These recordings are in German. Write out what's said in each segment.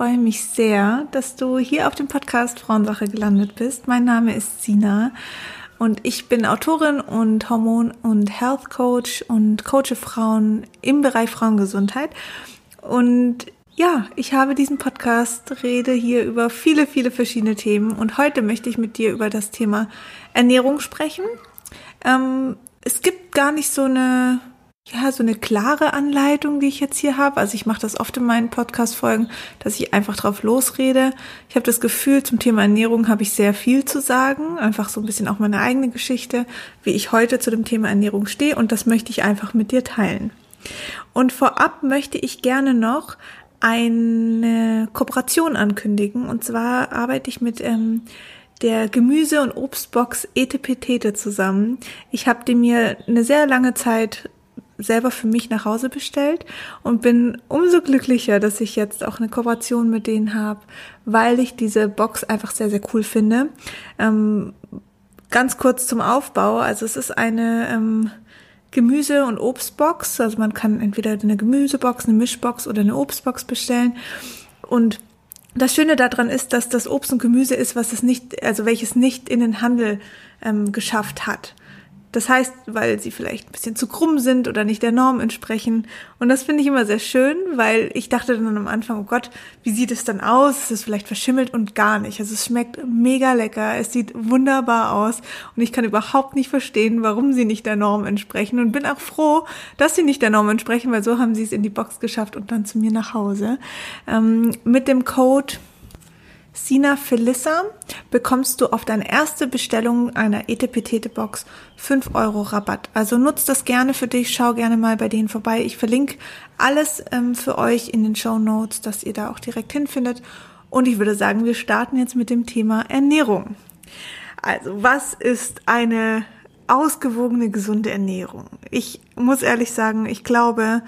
Freue mich sehr, dass du hier auf dem Podcast Frauensache gelandet bist. Mein Name ist Sina und ich bin Autorin und Hormon- und Health Coach und coache Frauen im Bereich Frauengesundheit. Und ja, ich habe diesen Podcast, rede hier über viele, viele verschiedene Themen und heute möchte ich mit dir über das Thema Ernährung sprechen. Ähm, es gibt gar nicht so eine ja, so eine klare Anleitung, die ich jetzt hier habe. Also ich mache das oft in meinen Podcast-Folgen, dass ich einfach drauf losrede. Ich habe das Gefühl, zum Thema Ernährung habe ich sehr viel zu sagen. Einfach so ein bisschen auch meine eigene Geschichte, wie ich heute zu dem Thema Ernährung stehe. Und das möchte ich einfach mit dir teilen. Und vorab möchte ich gerne noch eine Kooperation ankündigen. Und zwar arbeite ich mit ähm, der Gemüse- und Obstbox Etepetete zusammen. Ich habe die mir eine sehr lange Zeit selber für mich nach Hause bestellt und bin umso glücklicher, dass ich jetzt auch eine Kooperation mit denen habe, weil ich diese Box einfach sehr, sehr cool finde. Ähm, ganz kurz zum Aufbau. Also es ist eine ähm, Gemüse- und Obstbox. Also man kann entweder eine Gemüsebox, eine Mischbox oder eine Obstbox bestellen. Und das Schöne daran ist, dass das Obst und Gemüse ist, was es nicht, also welches nicht in den Handel ähm, geschafft hat. Das heißt, weil sie vielleicht ein bisschen zu krumm sind oder nicht der Norm entsprechen. Und das finde ich immer sehr schön, weil ich dachte dann am Anfang, oh Gott, wie sieht es dann aus? Ist es vielleicht verschimmelt und gar nicht. Also es schmeckt mega lecker, es sieht wunderbar aus und ich kann überhaupt nicht verstehen, warum sie nicht der Norm entsprechen und bin auch froh, dass sie nicht der Norm entsprechen, weil so haben sie es in die Box geschafft und dann zu mir nach Hause. Ähm, mit dem Code Sina Felissa bekommst du auf deine erste Bestellung einer Etepetete-Box 5 Euro Rabatt. Also nutzt das gerne für dich, schau gerne mal bei denen vorbei. Ich verlinke alles ähm, für euch in den Show Notes, dass ihr da auch direkt hinfindet. Und ich würde sagen, wir starten jetzt mit dem Thema Ernährung. Also, was ist eine ausgewogene, gesunde Ernährung? Ich muss ehrlich sagen, ich glaube,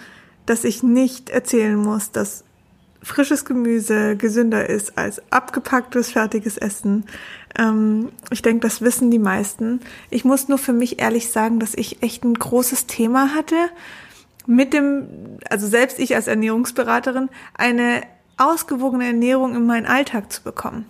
dass ich nicht erzählen muss, dass frisches Gemüse gesünder ist als abgepacktes, fertiges Essen. Ähm, ich denke, das wissen die meisten. Ich muss nur für mich ehrlich sagen, dass ich echt ein großes Thema hatte mit dem, also selbst ich als Ernährungsberaterin, eine ausgewogene Ernährung in meinen Alltag zu bekommen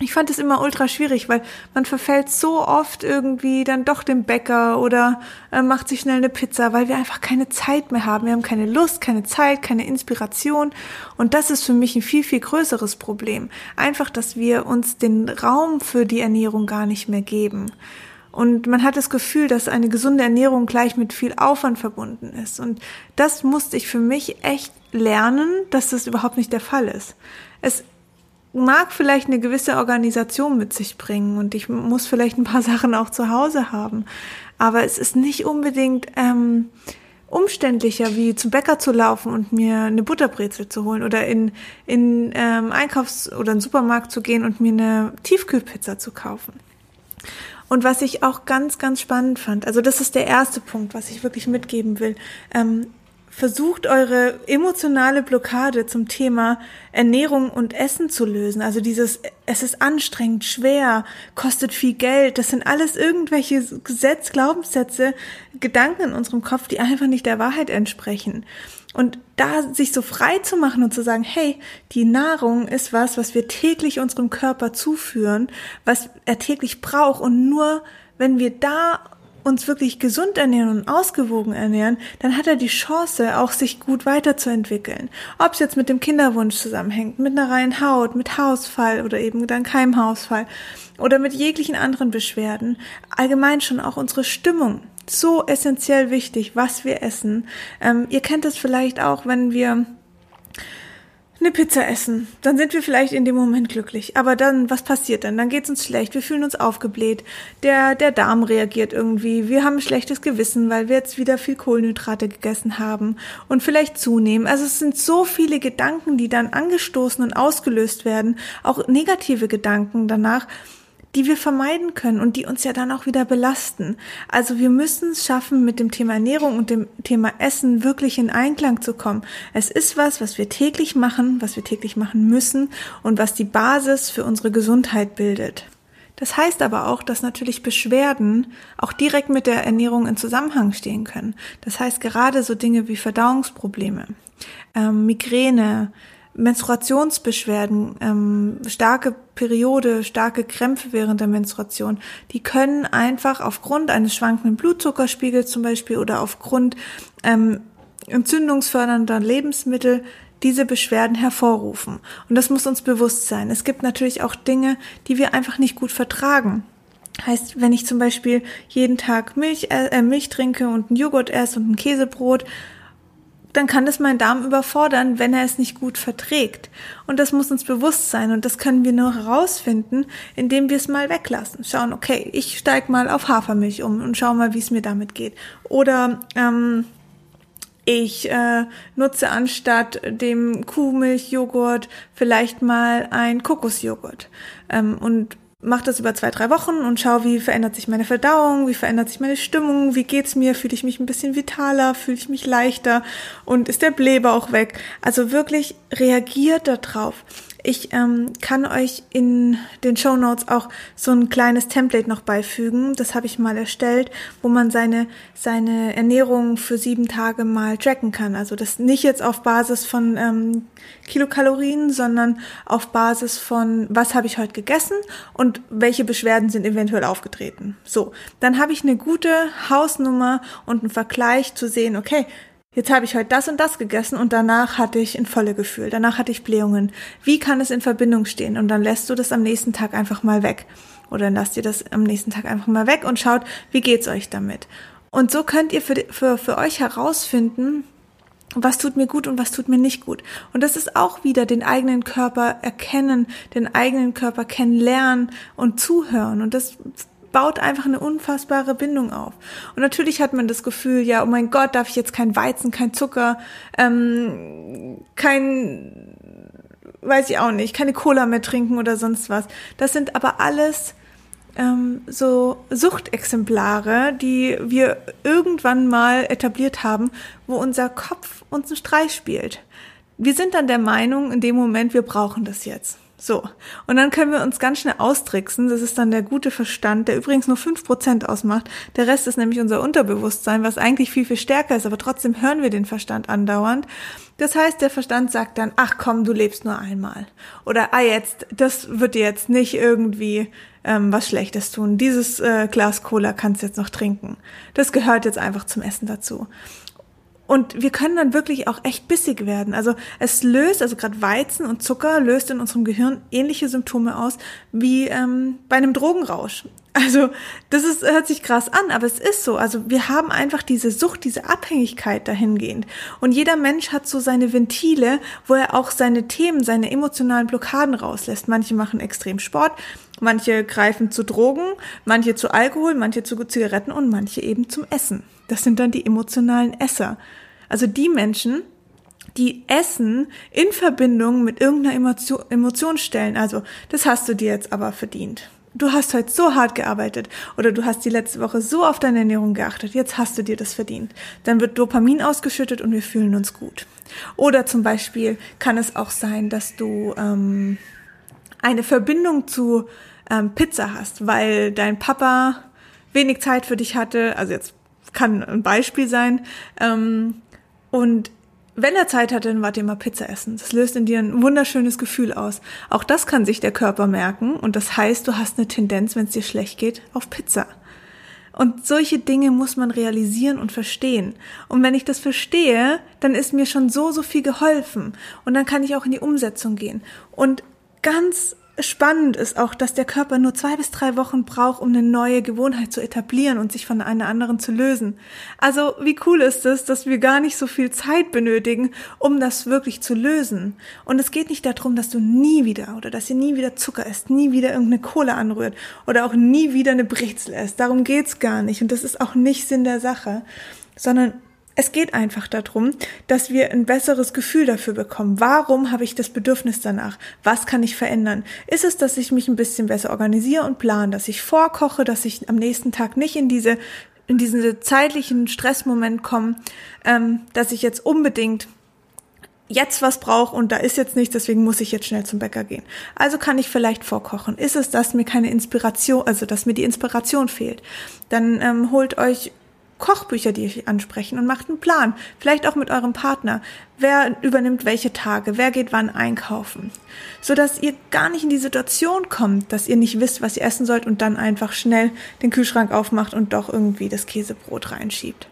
ich fand es immer ultra schwierig, weil man verfällt so oft irgendwie dann doch dem Bäcker oder äh, macht sich schnell eine Pizza, weil wir einfach keine Zeit mehr haben. Wir haben keine Lust, keine Zeit, keine Inspiration. Und das ist für mich ein viel, viel größeres Problem. Einfach, dass wir uns den Raum für die Ernährung gar nicht mehr geben. Und man hat das Gefühl, dass eine gesunde Ernährung gleich mit viel Aufwand verbunden ist. Und das musste ich für mich echt lernen, dass das überhaupt nicht der Fall ist. Es mag vielleicht eine gewisse Organisation mit sich bringen und ich muss vielleicht ein paar Sachen auch zu Hause haben. Aber es ist nicht unbedingt ähm, umständlicher, wie zum Bäcker zu laufen und mir eine Butterbrezel zu holen oder in, in ähm, Einkaufs- oder einen Supermarkt zu gehen und mir eine Tiefkühlpizza zu kaufen. Und was ich auch ganz, ganz spannend fand, also das ist der erste Punkt, was ich wirklich mitgeben will. Ähm, versucht eure emotionale Blockade zum Thema Ernährung und Essen zu lösen. Also dieses, es ist anstrengend, schwer, kostet viel Geld. Das sind alles irgendwelche Gesetz, Glaubenssätze, Gedanken in unserem Kopf, die einfach nicht der Wahrheit entsprechen. Und da sich so frei zu machen und zu sagen, hey, die Nahrung ist was, was wir täglich unserem Körper zuführen, was er täglich braucht und nur wenn wir da uns wirklich gesund ernähren und ausgewogen ernähren, dann hat er die Chance, auch sich gut weiterzuentwickeln. Ob es jetzt mit dem Kinderwunsch zusammenhängt, mit einer reinen Haut, mit Hausfall oder eben dann keinem Hausfall oder mit jeglichen anderen Beschwerden. Allgemein schon auch unsere Stimmung. So essentiell wichtig, was wir essen. Ähm, ihr kennt es vielleicht auch, wenn wir eine Pizza essen. Dann sind wir vielleicht in dem Moment glücklich. Aber dann, was passiert dann? Dann geht's uns schlecht. Wir fühlen uns aufgebläht. Der, der Darm reagiert irgendwie. Wir haben ein schlechtes Gewissen, weil wir jetzt wieder viel Kohlenhydrate gegessen haben und vielleicht zunehmen. Also es sind so viele Gedanken, die dann angestoßen und ausgelöst werden. Auch negative Gedanken danach die wir vermeiden können und die uns ja dann auch wieder belasten. Also wir müssen es schaffen, mit dem Thema Ernährung und dem Thema Essen wirklich in Einklang zu kommen. Es ist was, was wir täglich machen, was wir täglich machen müssen und was die Basis für unsere Gesundheit bildet. Das heißt aber auch, dass natürlich Beschwerden auch direkt mit der Ernährung in Zusammenhang stehen können. Das heißt gerade so Dinge wie Verdauungsprobleme, ähm, Migräne, Menstruationsbeschwerden, ähm, starke Periode, starke Krämpfe während der Menstruation, die können einfach aufgrund eines schwankenden Blutzuckerspiegels zum Beispiel oder aufgrund ähm, entzündungsfördernder Lebensmittel diese Beschwerden hervorrufen. Und das muss uns bewusst sein. Es gibt natürlich auch Dinge, die wir einfach nicht gut vertragen. Heißt, wenn ich zum Beispiel jeden Tag Milch, äh, Milch trinke und einen Joghurt esse und ein Käsebrot, dann kann das meinen Darm überfordern, wenn er es nicht gut verträgt. Und das muss uns bewusst sein und das können wir nur herausfinden, indem wir es mal weglassen. Schauen, okay, ich steig mal auf Hafermilch um und schau mal, wie es mir damit geht. Oder ähm, ich äh, nutze anstatt dem Kuhmilchjoghurt vielleicht mal ein Kokosjoghurt ähm, und mache das über zwei, drei Wochen und schaue, wie verändert sich meine Verdauung, wie verändert sich meine Stimmung, wie geht's mir, fühle ich mich ein bisschen vitaler, fühle ich mich leichter und ist der Bläber auch weg. Also wirklich reagiert darauf. Ich ähm, kann euch in den Show Notes auch so ein kleines Template noch beifügen. Das habe ich mal erstellt, wo man seine, seine Ernährung für sieben Tage mal tracken kann. Also das nicht jetzt auf Basis von ähm, Kilokalorien, sondern auf Basis von, was habe ich heute gegessen und welche Beschwerden sind eventuell aufgetreten. So, dann habe ich eine gute Hausnummer und einen Vergleich zu sehen, okay, jetzt habe ich heute das und das gegessen und danach hatte ich ein volle Gefühl, danach hatte ich Blähungen. Wie kann es in Verbindung stehen? Und dann lässt du das am nächsten Tag einfach mal weg. Oder dann lasst ihr das am nächsten Tag einfach mal weg und schaut, wie geht's euch damit? Und so könnt ihr für, für, für euch herausfinden, was tut mir gut und was tut mir nicht gut. Und das ist auch wieder den eigenen Körper erkennen, den eigenen Körper kennenlernen und zuhören. Und das baut einfach eine unfassbare Bindung auf. Und natürlich hat man das Gefühl, ja, oh mein Gott, darf ich jetzt kein Weizen, kein Zucker, ähm, kein, weiß ich auch nicht, keine Cola mehr trinken oder sonst was. Das sind aber alles ähm, so Suchtexemplare, die wir irgendwann mal etabliert haben, wo unser Kopf uns einen Streich spielt. Wir sind dann der Meinung in dem Moment, wir brauchen das jetzt. So, und dann können wir uns ganz schnell austricksen. Das ist dann der gute Verstand, der übrigens nur fünf Prozent ausmacht. Der Rest ist nämlich unser Unterbewusstsein, was eigentlich viel, viel stärker ist, aber trotzdem hören wir den Verstand andauernd. Das heißt, der Verstand sagt dann, ach komm, du lebst nur einmal. Oder, ah jetzt, das wird dir jetzt nicht irgendwie ähm, was Schlechtes tun. Dieses äh, Glas Cola kannst du jetzt noch trinken. Das gehört jetzt einfach zum Essen dazu. Und wir können dann wirklich auch echt bissig werden. Also es löst, also gerade Weizen und Zucker löst in unserem Gehirn ähnliche Symptome aus wie ähm, bei einem Drogenrausch. Also das ist, hört sich krass an, aber es ist so. Also wir haben einfach diese Sucht, diese Abhängigkeit dahingehend. Und jeder Mensch hat so seine Ventile, wo er auch seine Themen, seine emotionalen Blockaden rauslässt. Manche machen extrem Sport, manche greifen zu Drogen, manche zu Alkohol, manche zu Zigaretten und manche eben zum Essen. Das sind dann die emotionalen Esser. Also die Menschen, die Essen in Verbindung mit irgendeiner Emotion, Emotion stellen. Also, das hast du dir jetzt aber verdient. Du hast heute so hart gearbeitet oder du hast die letzte Woche so auf deine Ernährung geachtet, jetzt hast du dir das verdient. Dann wird Dopamin ausgeschüttet und wir fühlen uns gut. Oder zum Beispiel kann es auch sein, dass du ähm, eine Verbindung zu ähm, Pizza hast, weil dein Papa wenig Zeit für dich hatte. Also jetzt kann ein Beispiel sein. Ähm, und wenn er Zeit hatte, dann wart ihr mal Pizza essen. Das löst in dir ein wunderschönes Gefühl aus. Auch das kann sich der Körper merken und das heißt, du hast eine Tendenz, wenn es dir schlecht geht, auf Pizza. Und solche Dinge muss man realisieren und verstehen. Und wenn ich das verstehe, dann ist mir schon so, so viel geholfen. Und dann kann ich auch in die Umsetzung gehen. Und ganz spannend ist auch, dass der Körper nur zwei bis drei Wochen braucht, um eine neue Gewohnheit zu etablieren und sich von einer anderen zu lösen. Also wie cool ist es, dass wir gar nicht so viel Zeit benötigen, um das wirklich zu lösen. Und es geht nicht darum, dass du nie wieder oder dass ihr nie wieder Zucker esst, nie wieder irgendeine Kohle anrührt oder auch nie wieder eine Brezel esst. Darum geht's gar nicht. Und das ist auch nicht Sinn der Sache, sondern es geht einfach darum, dass wir ein besseres Gefühl dafür bekommen. Warum habe ich das Bedürfnis danach? Was kann ich verändern? Ist es, dass ich mich ein bisschen besser organisiere und plane, dass ich vorkoche, dass ich am nächsten Tag nicht in diese in diesen zeitlichen Stressmoment komme, ähm, dass ich jetzt unbedingt jetzt was brauche und da ist jetzt nichts, deswegen muss ich jetzt schnell zum Bäcker gehen. Also kann ich vielleicht vorkochen. Ist es, dass mir keine Inspiration, also dass mir die Inspiration fehlt? Dann ähm, holt euch Kochbücher, die euch ansprechen und macht einen Plan. Vielleicht auch mit eurem Partner. Wer übernimmt welche Tage? Wer geht wann einkaufen? So dass ihr gar nicht in die Situation kommt, dass ihr nicht wisst, was ihr essen sollt und dann einfach schnell den Kühlschrank aufmacht und doch irgendwie das Käsebrot reinschiebt.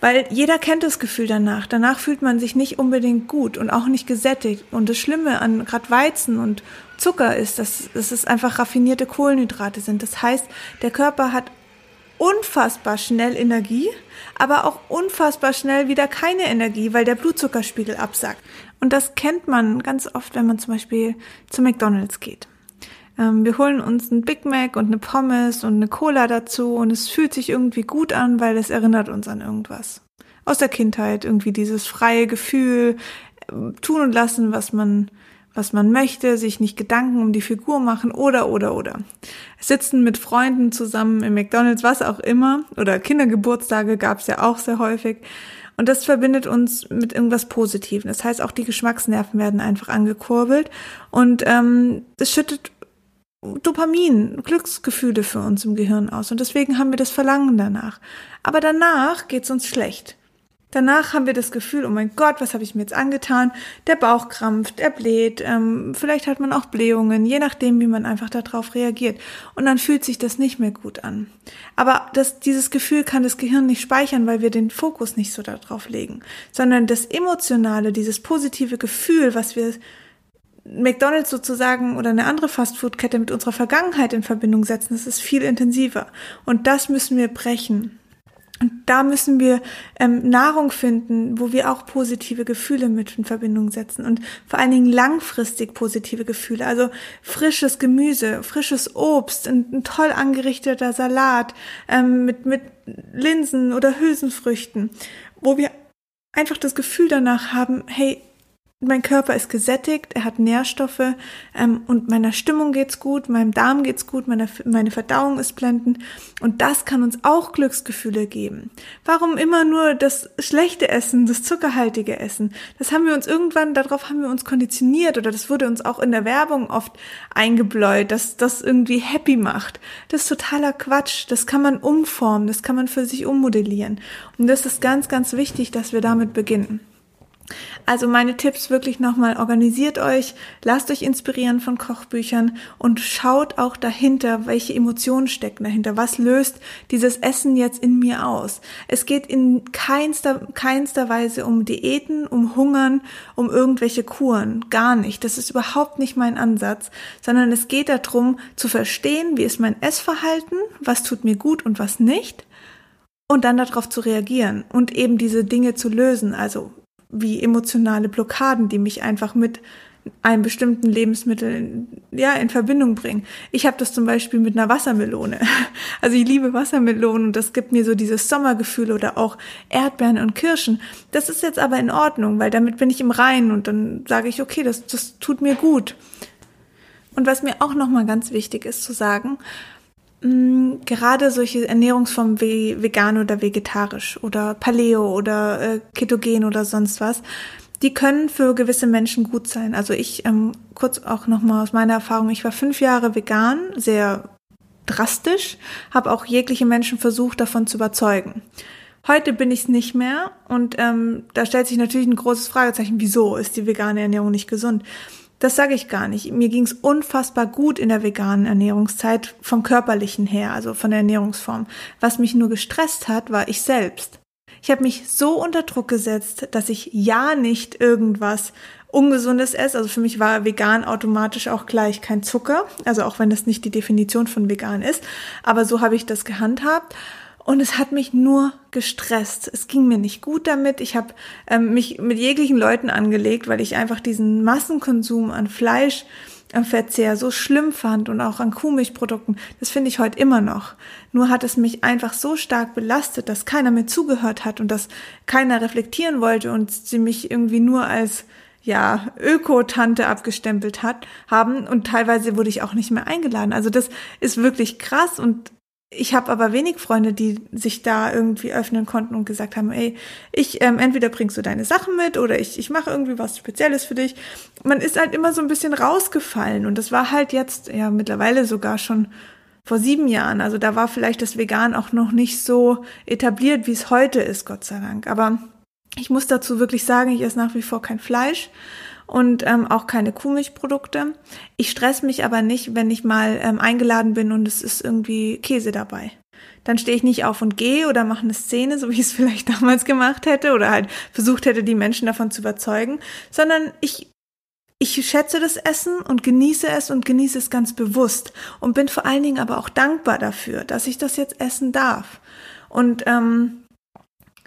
Weil jeder kennt das Gefühl danach. Danach fühlt man sich nicht unbedingt gut und auch nicht gesättigt. Und das Schlimme an gerade Weizen und Zucker ist, dass, dass es einfach raffinierte Kohlenhydrate sind. Das heißt, der Körper hat unfassbar schnell Energie, aber auch unfassbar schnell wieder keine Energie, weil der Blutzuckerspiegel absackt. Und das kennt man ganz oft, wenn man zum Beispiel zu McDonald's geht. Ähm, wir holen uns einen Big Mac und eine Pommes und eine Cola dazu und es fühlt sich irgendwie gut an, weil es erinnert uns an irgendwas. Aus der Kindheit, irgendwie dieses freie Gefühl, äh, tun und lassen, was man was man möchte, sich nicht Gedanken um die Figur machen oder oder oder. Sitzen mit Freunden zusammen im McDonald's, was auch immer, oder Kindergeburtstage gab es ja auch sehr häufig. Und das verbindet uns mit irgendwas Positivem. Das heißt, auch die Geschmacksnerven werden einfach angekurbelt und ähm, es schüttet Dopamin, Glücksgefühle für uns im Gehirn aus. Und deswegen haben wir das Verlangen danach. Aber danach geht's uns schlecht. Danach haben wir das Gefühl, oh mein Gott, was habe ich mir jetzt angetan? Der Bauch krampft, er bläht, ähm, vielleicht hat man auch Blähungen, je nachdem, wie man einfach darauf reagiert. Und dann fühlt sich das nicht mehr gut an. Aber das, dieses Gefühl kann das Gehirn nicht speichern, weil wir den Fokus nicht so darauf legen, sondern das Emotionale, dieses positive Gefühl, was wir McDonald's sozusagen oder eine andere Fastfood-Kette mit unserer Vergangenheit in Verbindung setzen, das ist viel intensiver. Und das müssen wir brechen. Und da müssen wir ähm, Nahrung finden, wo wir auch positive Gefühle mit in Verbindung setzen und vor allen Dingen langfristig positive Gefühle. Also frisches Gemüse, frisches Obst, ein, ein toll angerichteter Salat ähm, mit, mit Linsen oder Hülsenfrüchten, wo wir einfach das Gefühl danach haben, hey, mein Körper ist gesättigt, er hat Nährstoffe ähm, und meiner Stimmung geht's gut, meinem Darm geht's gut, meine, meine Verdauung ist blendend und das kann uns auch Glücksgefühle geben. Warum immer nur das schlechte Essen, das zuckerhaltige Essen? Das haben wir uns irgendwann, darauf haben wir uns konditioniert oder das wurde uns auch in der Werbung oft eingebläut, dass das irgendwie happy macht. Das ist totaler Quatsch, das kann man umformen, das kann man für sich ummodellieren und das ist ganz, ganz wichtig, dass wir damit beginnen. Also meine Tipps wirklich nochmal, organisiert euch, lasst euch inspirieren von Kochbüchern und schaut auch dahinter, welche Emotionen stecken dahinter. Was löst dieses Essen jetzt in mir aus? Es geht in keinster, keinster Weise um Diäten, um Hungern, um irgendwelche Kuren. Gar nicht. Das ist überhaupt nicht mein Ansatz, sondern es geht darum zu verstehen, wie ist mein Essverhalten, was tut mir gut und was nicht und dann darauf zu reagieren und eben diese Dinge zu lösen. Also wie emotionale Blockaden, die mich einfach mit einem bestimmten Lebensmittel ja in Verbindung bringen. Ich habe das zum Beispiel mit einer Wassermelone. Also ich liebe Wassermelonen und das gibt mir so dieses Sommergefühl oder auch Erdbeeren und Kirschen. Das ist jetzt aber in Ordnung, weil damit bin ich im Reinen und dann sage ich, okay, das, das tut mir gut. Und was mir auch nochmal ganz wichtig ist zu sagen, gerade solche Ernährungsformen wie vegan oder vegetarisch oder Paleo oder äh, Ketogen oder sonst was, die können für gewisse Menschen gut sein. Also ich, ähm, kurz auch nochmal aus meiner Erfahrung, ich war fünf Jahre vegan, sehr drastisch, habe auch jegliche Menschen versucht, davon zu überzeugen. Heute bin ich es nicht mehr und ähm, da stellt sich natürlich ein großes Fragezeichen, wieso ist die vegane Ernährung nicht gesund? Das sage ich gar nicht. Mir ging es unfassbar gut in der veganen Ernährungszeit vom körperlichen her, also von der Ernährungsform. Was mich nur gestresst hat, war ich selbst. Ich habe mich so unter Druck gesetzt, dass ich ja nicht irgendwas Ungesundes esse. Also für mich war vegan automatisch auch gleich kein Zucker. Also auch wenn das nicht die Definition von vegan ist. Aber so habe ich das gehandhabt. Und es hat mich nur gestresst. Es ging mir nicht gut damit. Ich habe ähm, mich mit jeglichen Leuten angelegt, weil ich einfach diesen Massenkonsum an Fleisch am Verzehr so schlimm fand und auch an Kuhmilchprodukten. Das finde ich heute immer noch. Nur hat es mich einfach so stark belastet, dass keiner mir zugehört hat und dass keiner reflektieren wollte und sie mich irgendwie nur als ja, Öko-Tante abgestempelt hat, haben und teilweise wurde ich auch nicht mehr eingeladen. Also das ist wirklich krass und ich habe aber wenig Freunde, die sich da irgendwie öffnen konnten und gesagt haben, ey, ich ähm, entweder bringst du deine Sachen mit oder ich, ich mache irgendwie was Spezielles für dich. Man ist halt immer so ein bisschen rausgefallen und das war halt jetzt ja mittlerweile sogar schon vor sieben Jahren. Also da war vielleicht das Vegan auch noch nicht so etabliert, wie es heute ist, Gott sei Dank. Aber ich muss dazu wirklich sagen, ich esse nach wie vor kein Fleisch und ähm, auch keine Kuhmilchprodukte. Ich stress mich aber nicht, wenn ich mal ähm, eingeladen bin und es ist irgendwie Käse dabei. Dann stehe ich nicht auf und gehe oder mache eine Szene, so wie ich es vielleicht damals gemacht hätte oder halt versucht hätte, die Menschen davon zu überzeugen, sondern ich ich schätze das Essen und genieße es und genieße es ganz bewusst und bin vor allen Dingen aber auch dankbar dafür, dass ich das jetzt essen darf. Und ähm,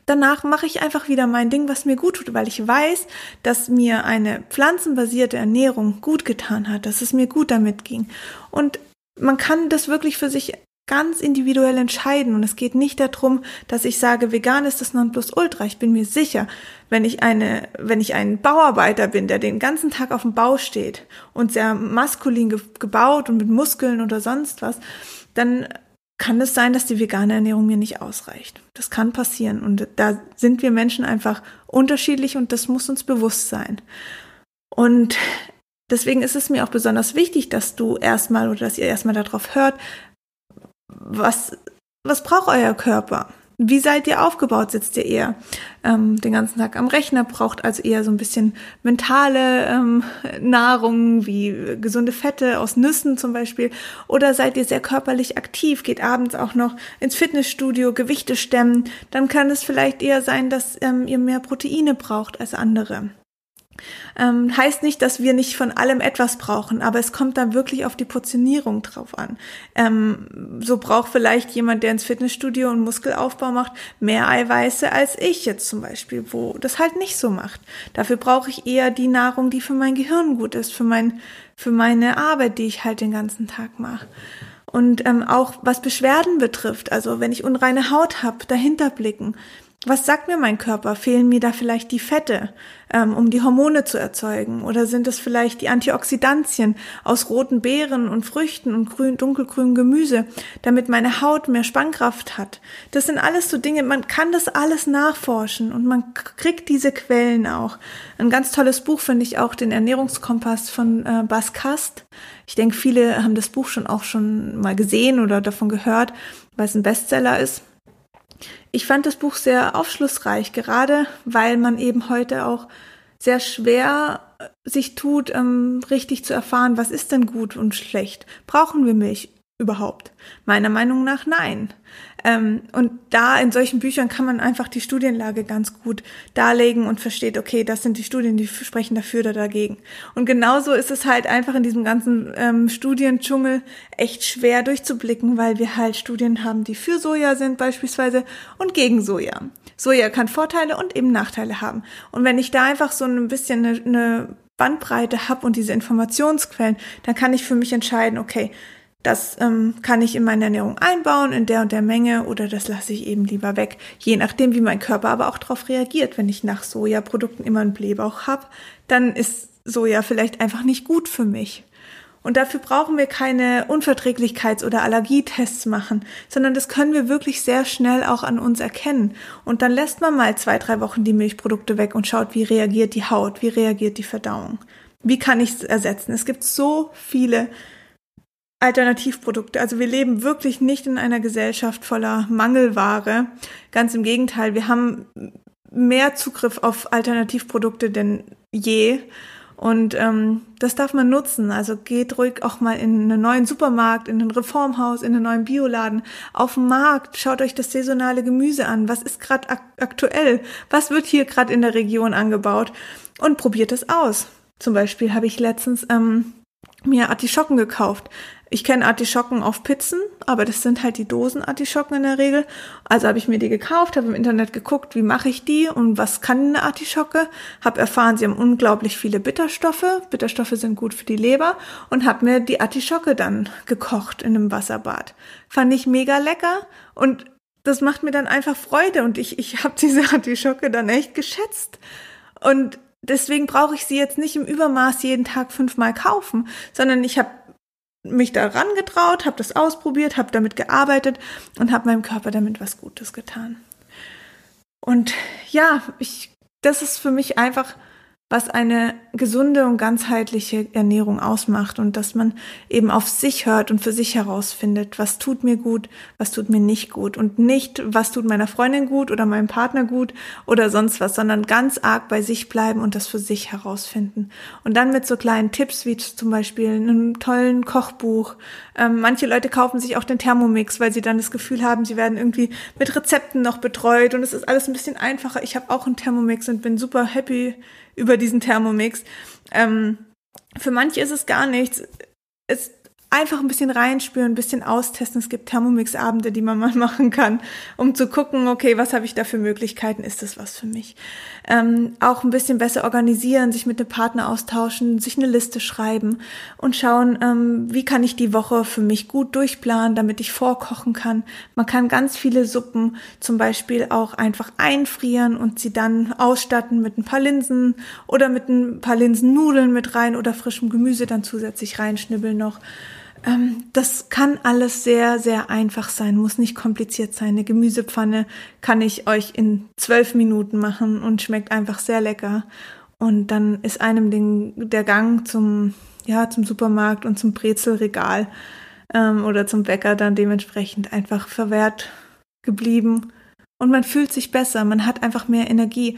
danach mache ich einfach wieder mein Ding, was mir gut tut, weil ich weiß, dass mir eine pflanzenbasierte Ernährung gut getan hat, dass es mir gut damit ging. Und man kann das wirklich für sich ganz individuell entscheiden und es geht nicht darum, dass ich sage, vegan ist das Nonplusultra. Ich bin mir sicher, wenn ich eine, wenn ich ein Bauarbeiter bin, der den ganzen Tag auf dem Bau steht und sehr maskulin ge gebaut und mit Muskeln oder sonst was, dann kann es sein, dass die vegane Ernährung mir nicht ausreicht. Das kann passieren. Und da sind wir Menschen einfach unterschiedlich und das muss uns bewusst sein. Und deswegen ist es mir auch besonders wichtig, dass du erstmal oder dass ihr erstmal darauf hört, was, was braucht euer Körper? Wie seid ihr aufgebaut? Sitzt ihr eher ähm, den ganzen Tag am Rechner? Braucht also eher so ein bisschen mentale ähm, Nahrung wie gesunde Fette aus Nüssen zum Beispiel? Oder seid ihr sehr körperlich aktiv? Geht abends auch noch ins Fitnessstudio, Gewichte stemmen? Dann kann es vielleicht eher sein, dass ähm, ihr mehr Proteine braucht als andere. Ähm, heißt nicht, dass wir nicht von allem etwas brauchen, aber es kommt dann wirklich auf die Portionierung drauf an. Ähm, so braucht vielleicht jemand, der ins Fitnessstudio und Muskelaufbau macht, mehr Eiweiße als ich jetzt zum Beispiel, wo das halt nicht so macht. Dafür brauche ich eher die Nahrung, die für mein Gehirn gut ist, für mein, für meine Arbeit, die ich halt den ganzen Tag mache. Und ähm, auch was Beschwerden betrifft, also wenn ich unreine Haut habe, dahinter blicken was sagt mir mein Körper? Fehlen mir da vielleicht die Fette, ähm, um die Hormone zu erzeugen? Oder sind es vielleicht die Antioxidantien aus roten Beeren und Früchten und grün, dunkelgrünem Gemüse, damit meine Haut mehr Spannkraft hat? Das sind alles so Dinge, man kann das alles nachforschen und man kriegt diese Quellen auch. Ein ganz tolles Buch finde ich auch, den Ernährungskompass von äh, Bas Kast. Ich denke, viele haben das Buch schon auch schon mal gesehen oder davon gehört, weil es ein Bestseller ist. Ich fand das Buch sehr aufschlussreich, gerade weil man eben heute auch sehr schwer äh, sich tut, ähm, richtig zu erfahren, was ist denn gut und schlecht. Brauchen wir Milch überhaupt? Meiner Meinung nach nein. Ähm, und da in solchen Büchern kann man einfach die Studienlage ganz gut darlegen und versteht, okay, das sind die Studien, die sprechen dafür oder dagegen. Und genauso ist es halt einfach in diesem ganzen ähm, Studiendschungel echt schwer durchzublicken, weil wir halt Studien haben, die für Soja sind beispielsweise und gegen Soja. Soja kann Vorteile und eben Nachteile haben. Und wenn ich da einfach so ein bisschen eine, eine Bandbreite habe und diese Informationsquellen, dann kann ich für mich entscheiden, okay, das ähm, kann ich in meine Ernährung einbauen in der und der Menge oder das lasse ich eben lieber weg, je nachdem, wie mein Körper aber auch darauf reagiert. Wenn ich nach Sojaprodukten immer einen Blähbauch habe, dann ist Soja vielleicht einfach nicht gut für mich. Und dafür brauchen wir keine Unverträglichkeits- oder Allergietests machen, sondern das können wir wirklich sehr schnell auch an uns erkennen. Und dann lässt man mal zwei, drei Wochen die Milchprodukte weg und schaut, wie reagiert die Haut, wie reagiert die Verdauung. Wie kann ich es ersetzen? Es gibt so viele Alternativprodukte. Also wir leben wirklich nicht in einer Gesellschaft voller Mangelware. Ganz im Gegenteil, wir haben mehr Zugriff auf Alternativprodukte denn je. Und ähm, das darf man nutzen. Also geht ruhig auch mal in einen neuen Supermarkt, in ein Reformhaus, in einen neuen Bioladen, auf dem Markt. Schaut euch das saisonale Gemüse an. Was ist gerade ak aktuell? Was wird hier gerade in der Region angebaut? Und probiert es aus. Zum Beispiel habe ich letztens ähm, mir Artischocken gekauft. Ich kenne Artischocken auf Pizzen, aber das sind halt die Dosen-Artischocken in der Regel. Also habe ich mir die gekauft, habe im Internet geguckt, wie mache ich die und was kann eine Artischocke. Habe erfahren, sie haben unglaublich viele Bitterstoffe. Bitterstoffe sind gut für die Leber und habe mir die Artischocke dann gekocht in einem Wasserbad. Fand ich mega lecker und das macht mir dann einfach Freude und ich, ich habe diese Artischocke dann echt geschätzt. Und deswegen brauche ich sie jetzt nicht im Übermaß jeden Tag fünfmal kaufen, sondern ich habe mich daran getraut, habe das ausprobiert, habe damit gearbeitet und habe meinem Körper damit was Gutes getan. Und ja, ich, das ist für mich einfach was eine gesunde und ganzheitliche Ernährung ausmacht und dass man eben auf sich hört und für sich herausfindet, was tut mir gut, was tut mir nicht gut und nicht, was tut meiner Freundin gut oder meinem Partner gut oder sonst was, sondern ganz arg bei sich bleiben und das für sich herausfinden. Und dann mit so kleinen Tipps wie zum Beispiel einem tollen Kochbuch. Ähm, manche Leute kaufen sich auch den Thermomix, weil sie dann das Gefühl haben, sie werden irgendwie mit Rezepten noch betreut und es ist alles ein bisschen einfacher. Ich habe auch einen Thermomix und bin super happy über diesen Thermomix. Ähm, für manche ist es gar nichts. Es einfach ein bisschen reinspüren, ein bisschen austesten. Es gibt Thermomix-Abende, die man mal machen kann, um zu gucken, okay, was habe ich da für Möglichkeiten? Ist das was für mich? Ähm, auch ein bisschen besser organisieren, sich mit dem Partner austauschen, sich eine Liste schreiben und schauen, ähm, wie kann ich die Woche für mich gut durchplanen, damit ich vorkochen kann. Man kann ganz viele Suppen zum Beispiel auch einfach einfrieren und sie dann ausstatten mit ein paar Linsen oder mit ein paar Linsennudeln mit rein oder frischem Gemüse dann zusätzlich reinschnibbeln noch. Ähm, das kann alles sehr, sehr einfach sein, muss nicht kompliziert sein. Eine Gemüsepfanne kann ich euch in zwölf Minuten machen und schmeckt einfach sehr lecker. Und dann ist einem den, der Gang zum, ja, zum Supermarkt und zum Brezelregal ähm, oder zum Bäcker dann dementsprechend einfach verwehrt geblieben. Und man fühlt sich besser, man hat einfach mehr Energie.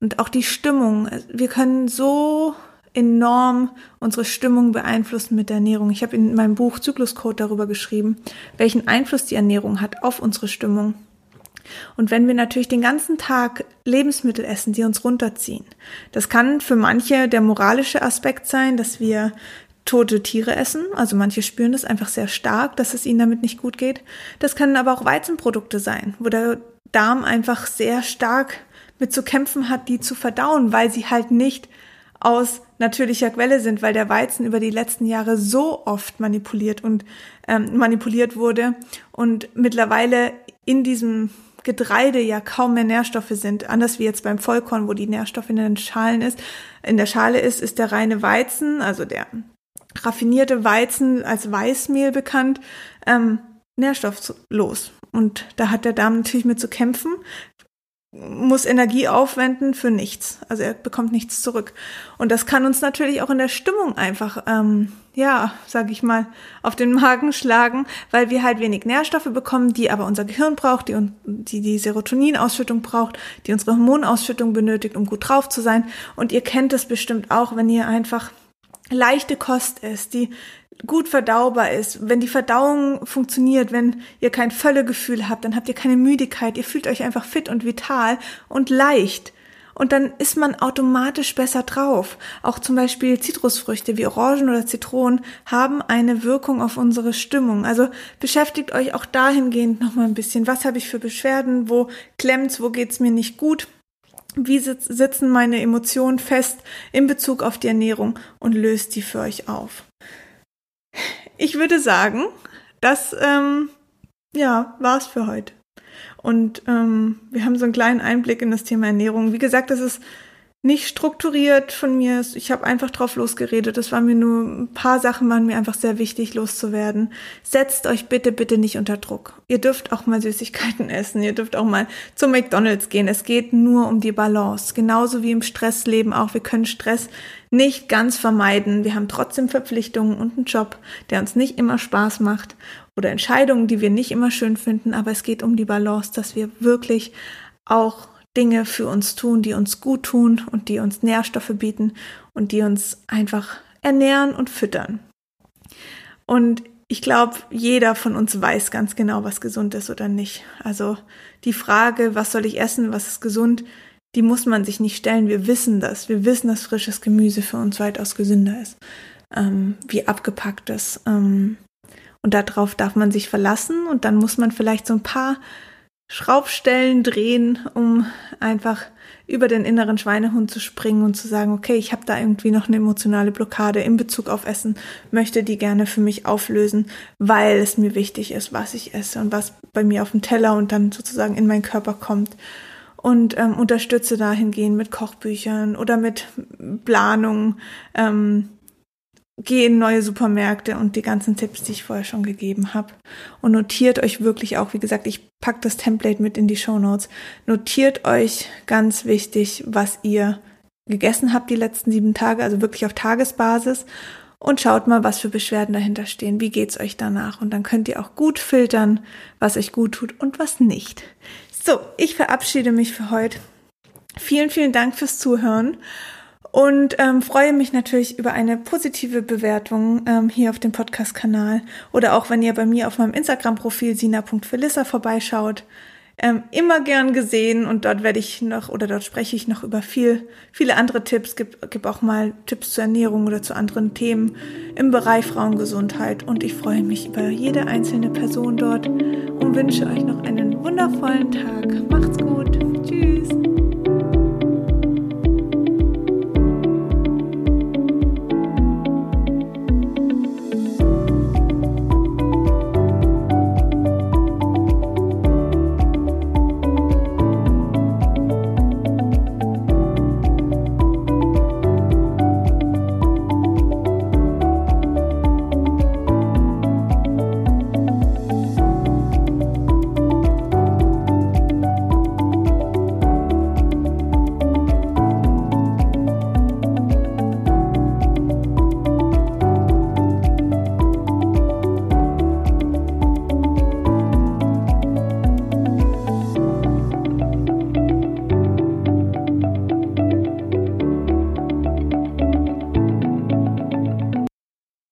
Und auch die Stimmung. Wir können so enorm unsere Stimmung beeinflussen mit der Ernährung. Ich habe in meinem Buch Zykluscode darüber geschrieben, welchen Einfluss die Ernährung hat auf unsere Stimmung. Und wenn wir natürlich den ganzen Tag Lebensmittel essen, die uns runterziehen, das kann für manche der moralische Aspekt sein, dass wir tote Tiere essen. Also manche spüren das einfach sehr stark, dass es ihnen damit nicht gut geht. Das können aber auch Weizenprodukte sein, wo der Darm einfach sehr stark mit zu kämpfen hat, die zu verdauen, weil sie halt nicht aus natürlicher Quelle sind, weil der Weizen über die letzten Jahre so oft manipuliert und ähm, manipuliert wurde und mittlerweile in diesem Getreide ja kaum mehr Nährstoffe sind, anders wie jetzt beim Vollkorn, wo die Nährstoffe in den Schalen ist. In der Schale ist, ist der reine Weizen, also der raffinierte Weizen als Weißmehl bekannt, ähm, nährstofflos. Und da hat der Darm natürlich mit zu kämpfen, muss Energie aufwenden für nichts. Also er bekommt nichts zurück. Und das kann uns natürlich auch in der Stimmung einfach, ähm, ja, sag ich mal, auf den Magen schlagen, weil wir halt wenig Nährstoffe bekommen, die aber unser Gehirn braucht, die die, die Serotoninausschüttung braucht, die unsere Hormonausschüttung benötigt, um gut drauf zu sein. Und ihr kennt es bestimmt auch, wenn ihr einfach leichte Kost ist, die gut verdaubar ist, wenn die Verdauung funktioniert, wenn ihr kein Völlegefühl habt, dann habt ihr keine Müdigkeit, ihr fühlt euch einfach fit und vital und leicht. Und dann ist man automatisch besser drauf. Auch zum Beispiel Zitrusfrüchte wie Orangen oder Zitronen haben eine Wirkung auf unsere Stimmung. Also beschäftigt euch auch dahingehend nochmal ein bisschen. Was habe ich für Beschwerden? Wo klemmt's? Wo geht's mir nicht gut? Wie sitzen meine Emotionen fest in Bezug auf die Ernährung und löst die für euch auf? Ich würde sagen, das ähm, ja war's für heute. Und ähm, wir haben so einen kleinen Einblick in das Thema Ernährung. Wie gesagt, das ist nicht strukturiert von mir. Ich habe einfach drauf losgeredet. Das war mir nur ein paar Sachen waren mir einfach sehr wichtig loszuwerden. Setzt euch bitte bitte nicht unter Druck. Ihr dürft auch mal Süßigkeiten essen. Ihr dürft auch mal zum McDonald's gehen. Es geht nur um die Balance. Genauso wie im Stressleben auch. Wir können Stress nicht ganz vermeiden. Wir haben trotzdem Verpflichtungen und einen Job, der uns nicht immer Spaß macht oder Entscheidungen, die wir nicht immer schön finden. Aber es geht um die Balance, dass wir wirklich auch Dinge für uns tun, die uns gut tun und die uns Nährstoffe bieten und die uns einfach ernähren und füttern. Und ich glaube, jeder von uns weiß ganz genau, was gesund ist oder nicht. Also die Frage, was soll ich essen, was ist gesund, die muss man sich nicht stellen. Wir wissen das. Wir wissen, dass frisches Gemüse für uns weitaus gesünder ist, ähm, wie abgepacktes. Ähm, und darauf darf man sich verlassen und dann muss man vielleicht so ein paar Schraubstellen drehen, um einfach über den inneren Schweinehund zu springen und zu sagen, okay, ich habe da irgendwie noch eine emotionale Blockade in Bezug auf Essen, möchte die gerne für mich auflösen, weil es mir wichtig ist, was ich esse und was bei mir auf dem Teller und dann sozusagen in meinen Körper kommt. Und ähm, unterstütze dahingehend mit Kochbüchern oder mit Planung, ähm, geh in neue Supermärkte und die ganzen Tipps, die ich vorher schon gegeben habe. Und notiert euch wirklich auch, wie gesagt, ich pack das Template mit in die Show Notes. Notiert euch ganz wichtig, was ihr gegessen habt die letzten sieben Tage, also wirklich auf Tagesbasis und schaut mal, was für Beschwerden dahinter stehen. Wie geht's euch danach? Und dann könnt ihr auch gut filtern, was euch gut tut und was nicht. So, ich verabschiede mich für heute. Vielen, vielen Dank fürs Zuhören und ähm, freue mich natürlich über eine positive Bewertung ähm, hier auf dem Podcast-Kanal oder auch wenn ihr bei mir auf meinem Instagram-Profil sina.felissa vorbeischaut ähm, immer gern gesehen und dort werde ich noch oder dort spreche ich noch über viel, viele andere Tipps, gib, gib auch mal Tipps zur Ernährung oder zu anderen Themen im Bereich Frauengesundheit und ich freue mich über jede einzelne Person dort und wünsche euch noch einen wundervollen Tag. Macht's gut. Tschüss.